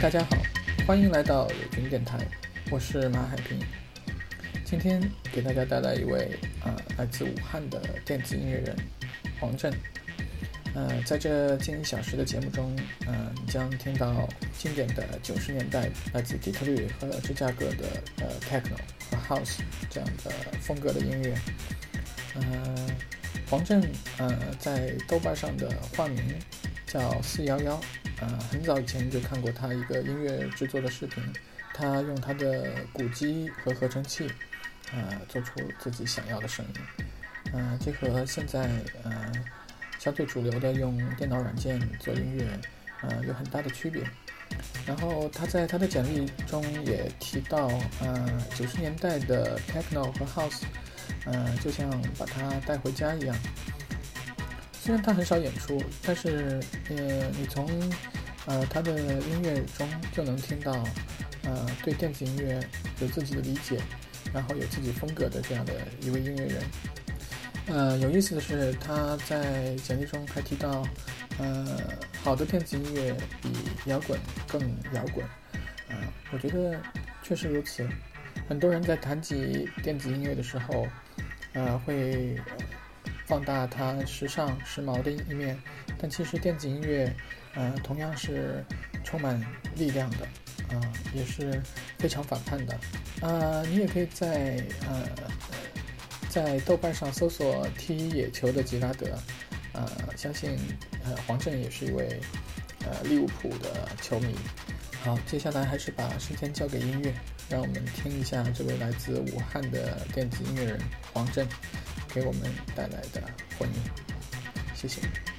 大家好，欢迎来到有君电台，我是马海平。今天给大家带来一位啊，来自武汉的电子音乐人黄震。呃，在这近一小时的节目中，嗯，将听到经典的九十年代来自底特律和芝加哥的呃 techno 和 house 这样的风格的音乐。呃，黄震呃在豆瓣上的化名叫四幺幺。呃，很早以前就看过他一个音乐制作的视频，他用他的鼓机和合成器，呃，做出自己想要的声音。嗯，这和现在呃。相对主流的用电脑软件做音乐，呃，有很大的区别。然后他在他的简历中也提到，呃，九十年代的 techno 和 house，呃，就像把他带回家一样。虽然他很少演出，但是呃，你从呃他的音乐中就能听到，呃，对电子音乐有自己的理解，然后有自己风格的这样的一位音乐人。呃，有意思的是，他在简历中还提到，呃，好的电子音乐比摇滚更摇滚。啊，我觉得确实如此。很多人在谈及电子音乐的时候，呃，会放大它时尚、时髦的一面，但其实电子音乐，呃，同样是充满力量的，啊，也是非常反叛的。啊，你也可以在呃。在豆瓣上搜索“踢野球的吉拉德”，呃，相信呃黄振也是一位呃利物浦的球迷。好，接下来还是把时间交给音乐，让我们听一下这位来自武汉的电子音乐人黄振给我们带来的欢迎。谢谢。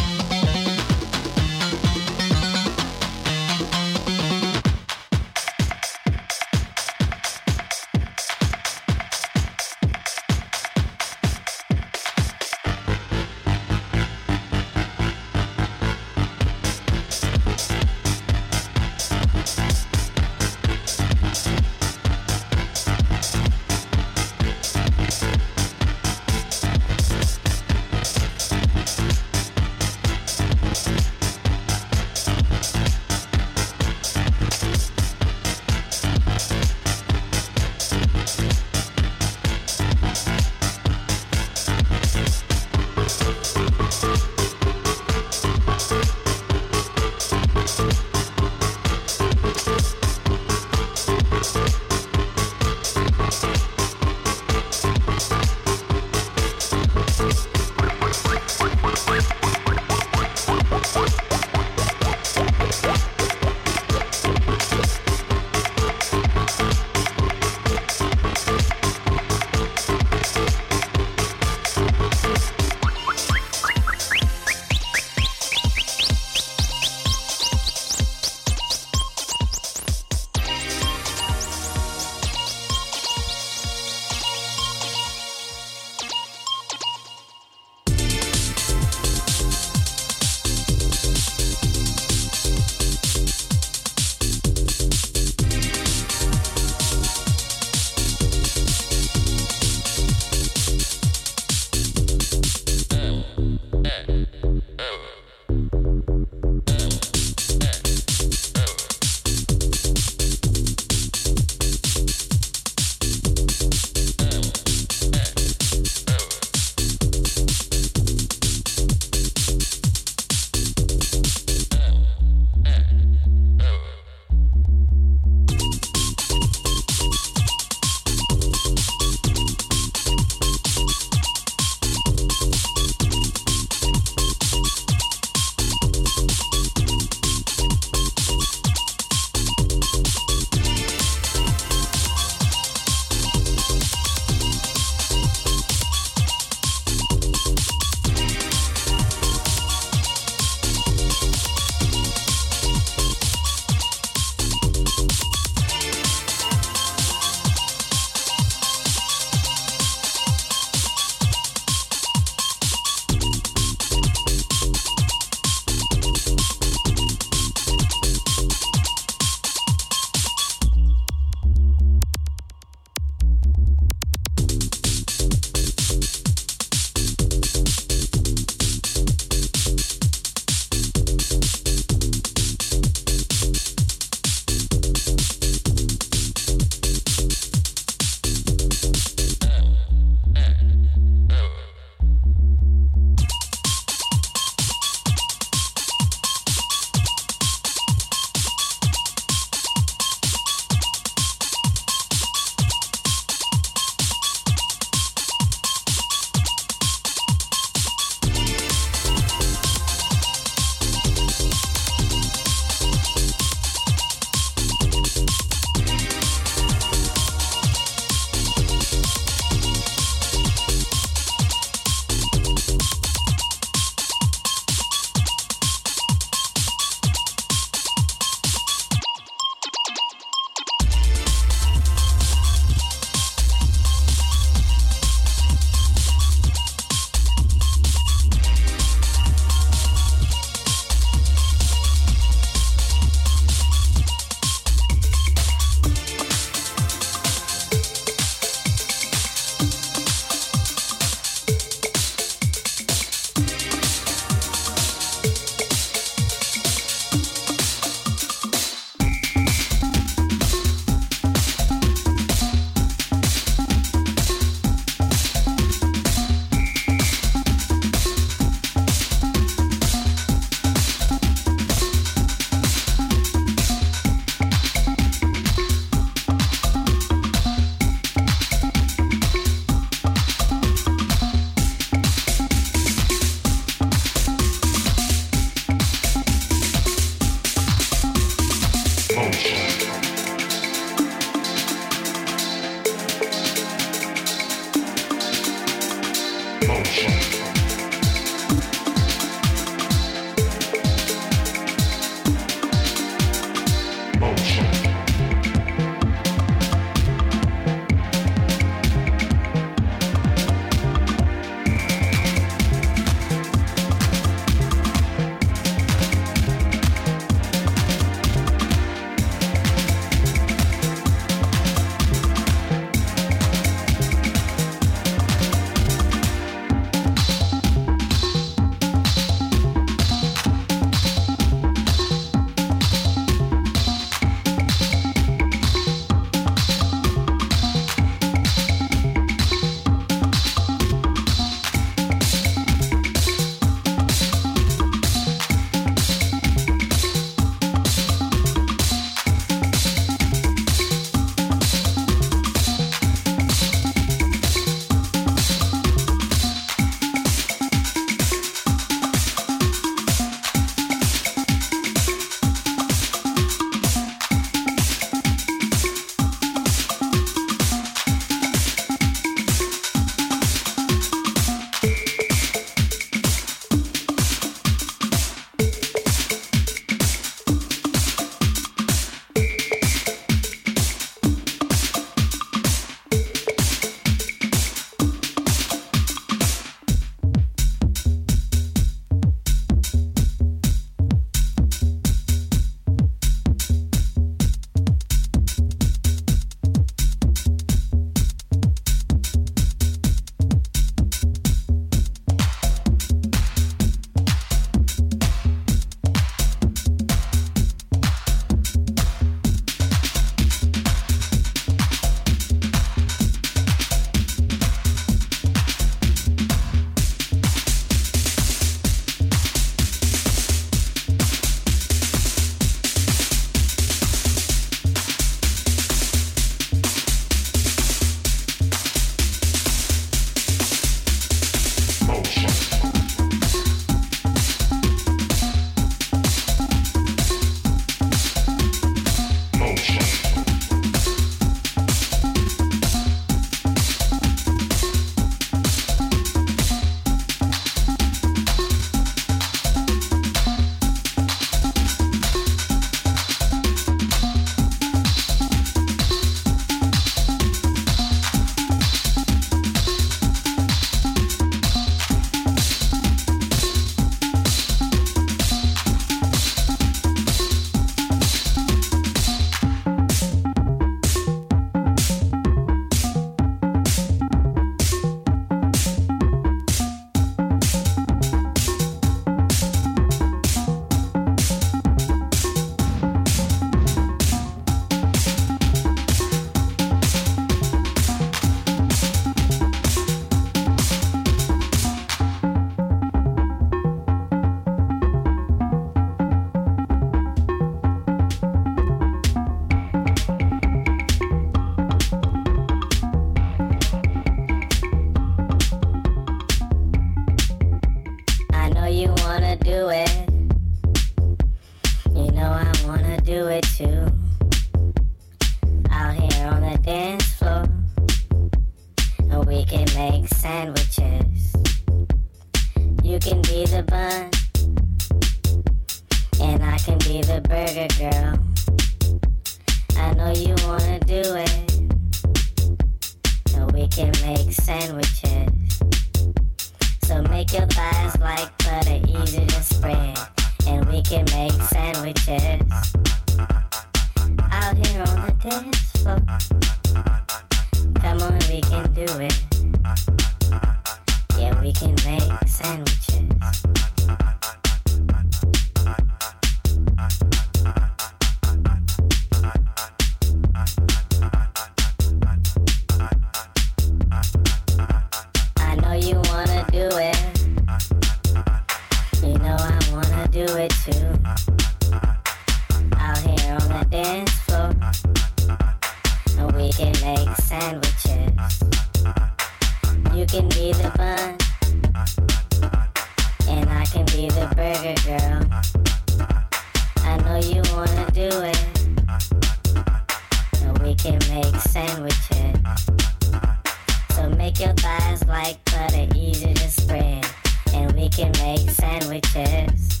can make sandwiches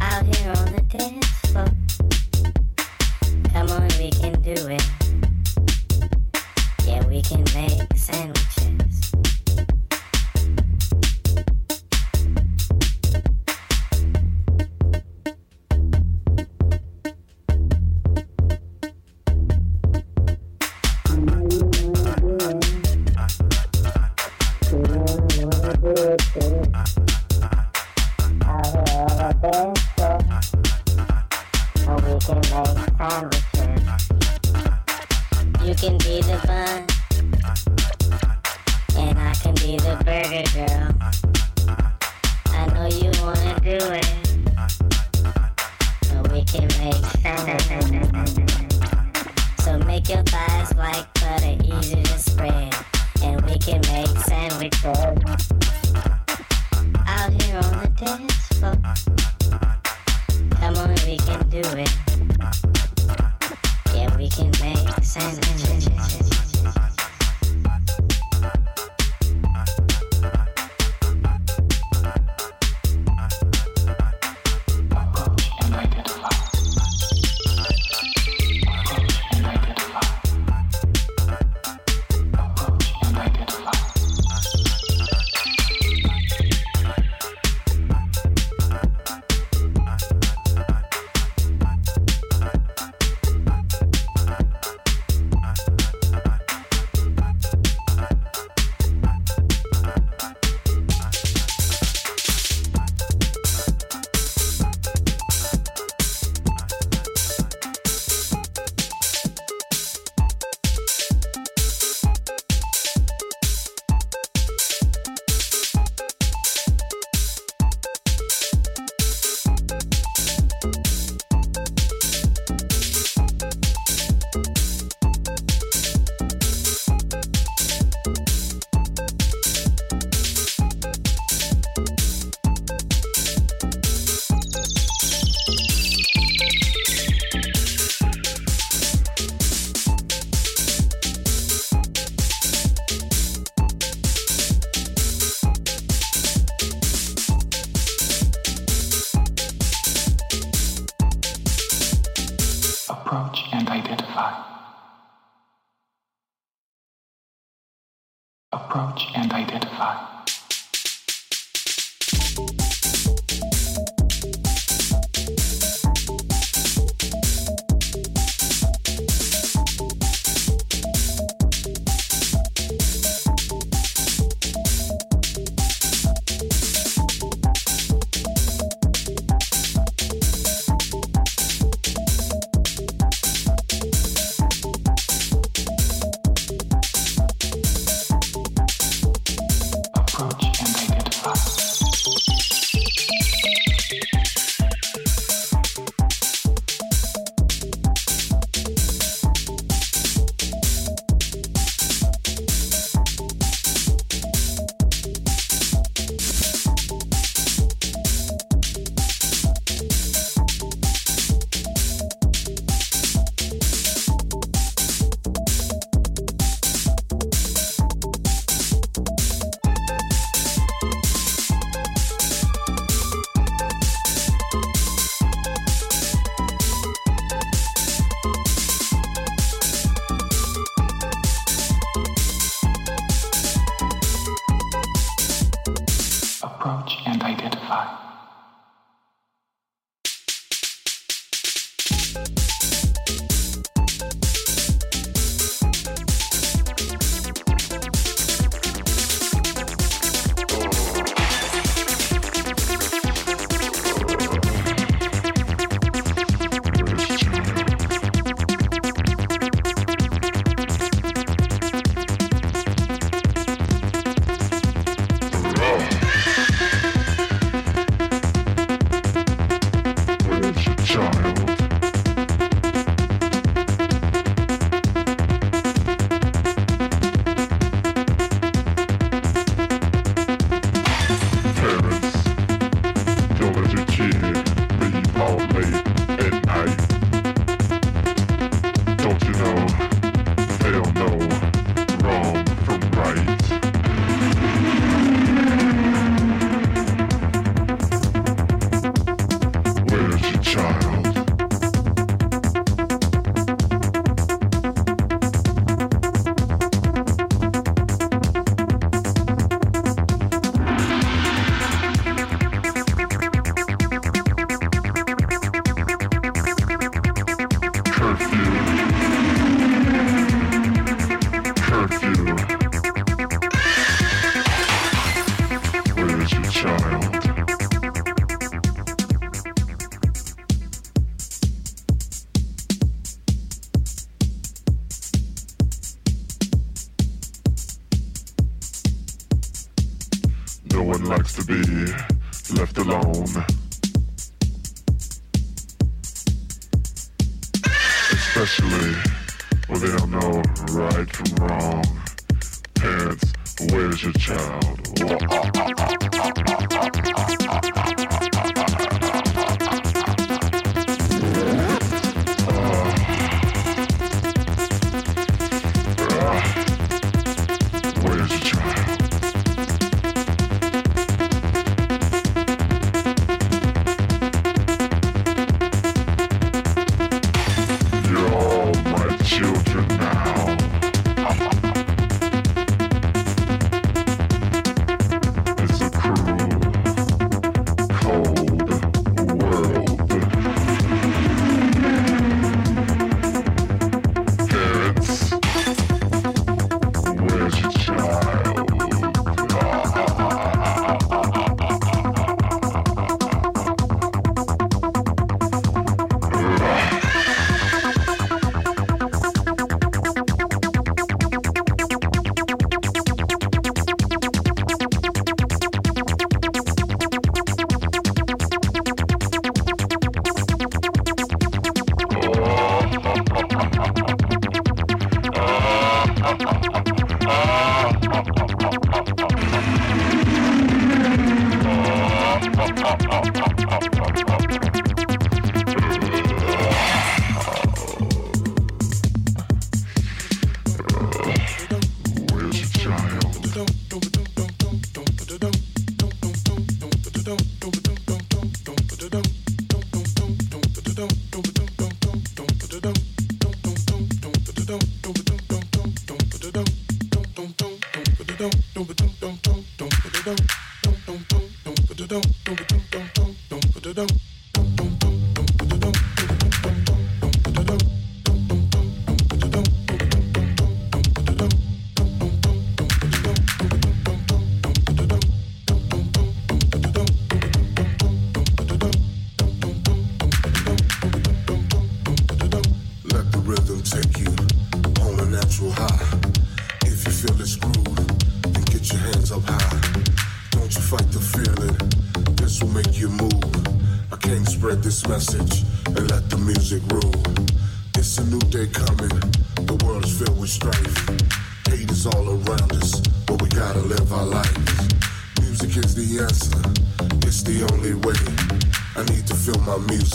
out here on the dance floor. Come on, we can do it.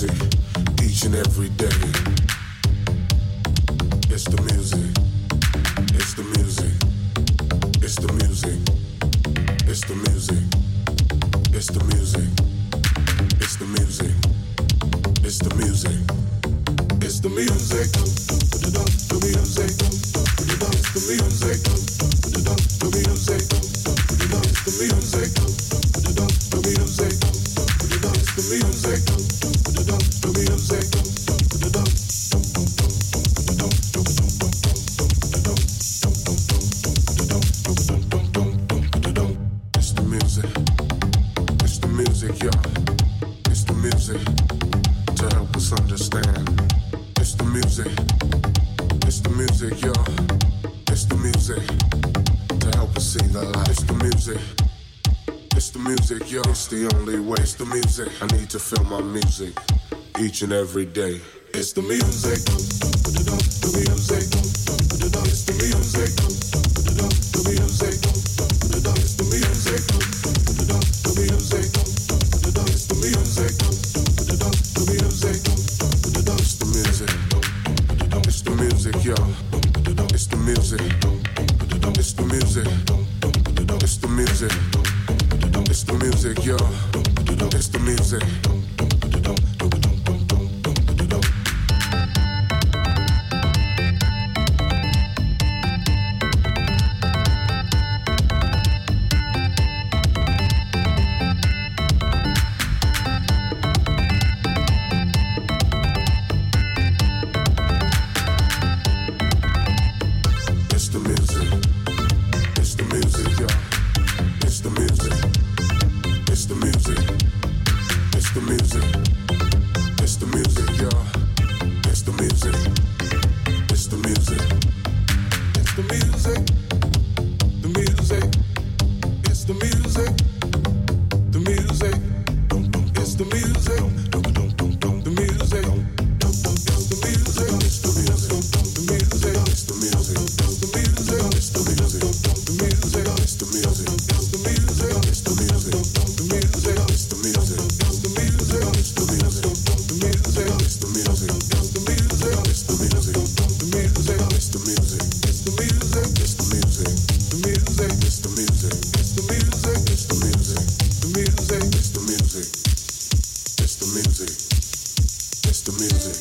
Music each and every day. It's the music. the music.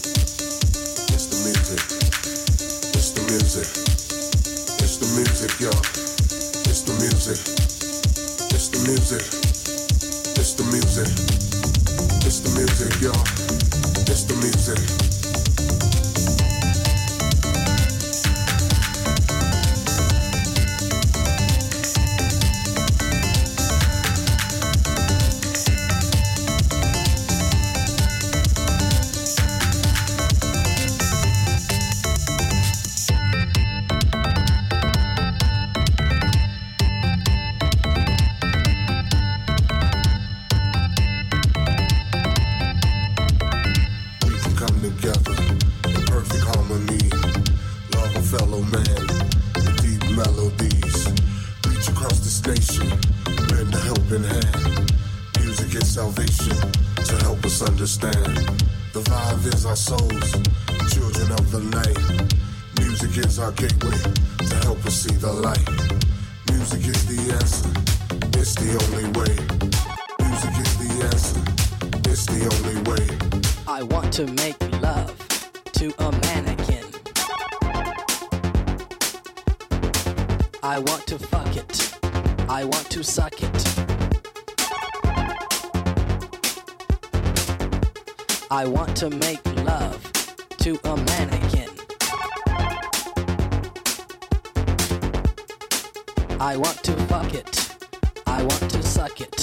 I want to make love to a mannequin. I want to fuck it. I want to suck it.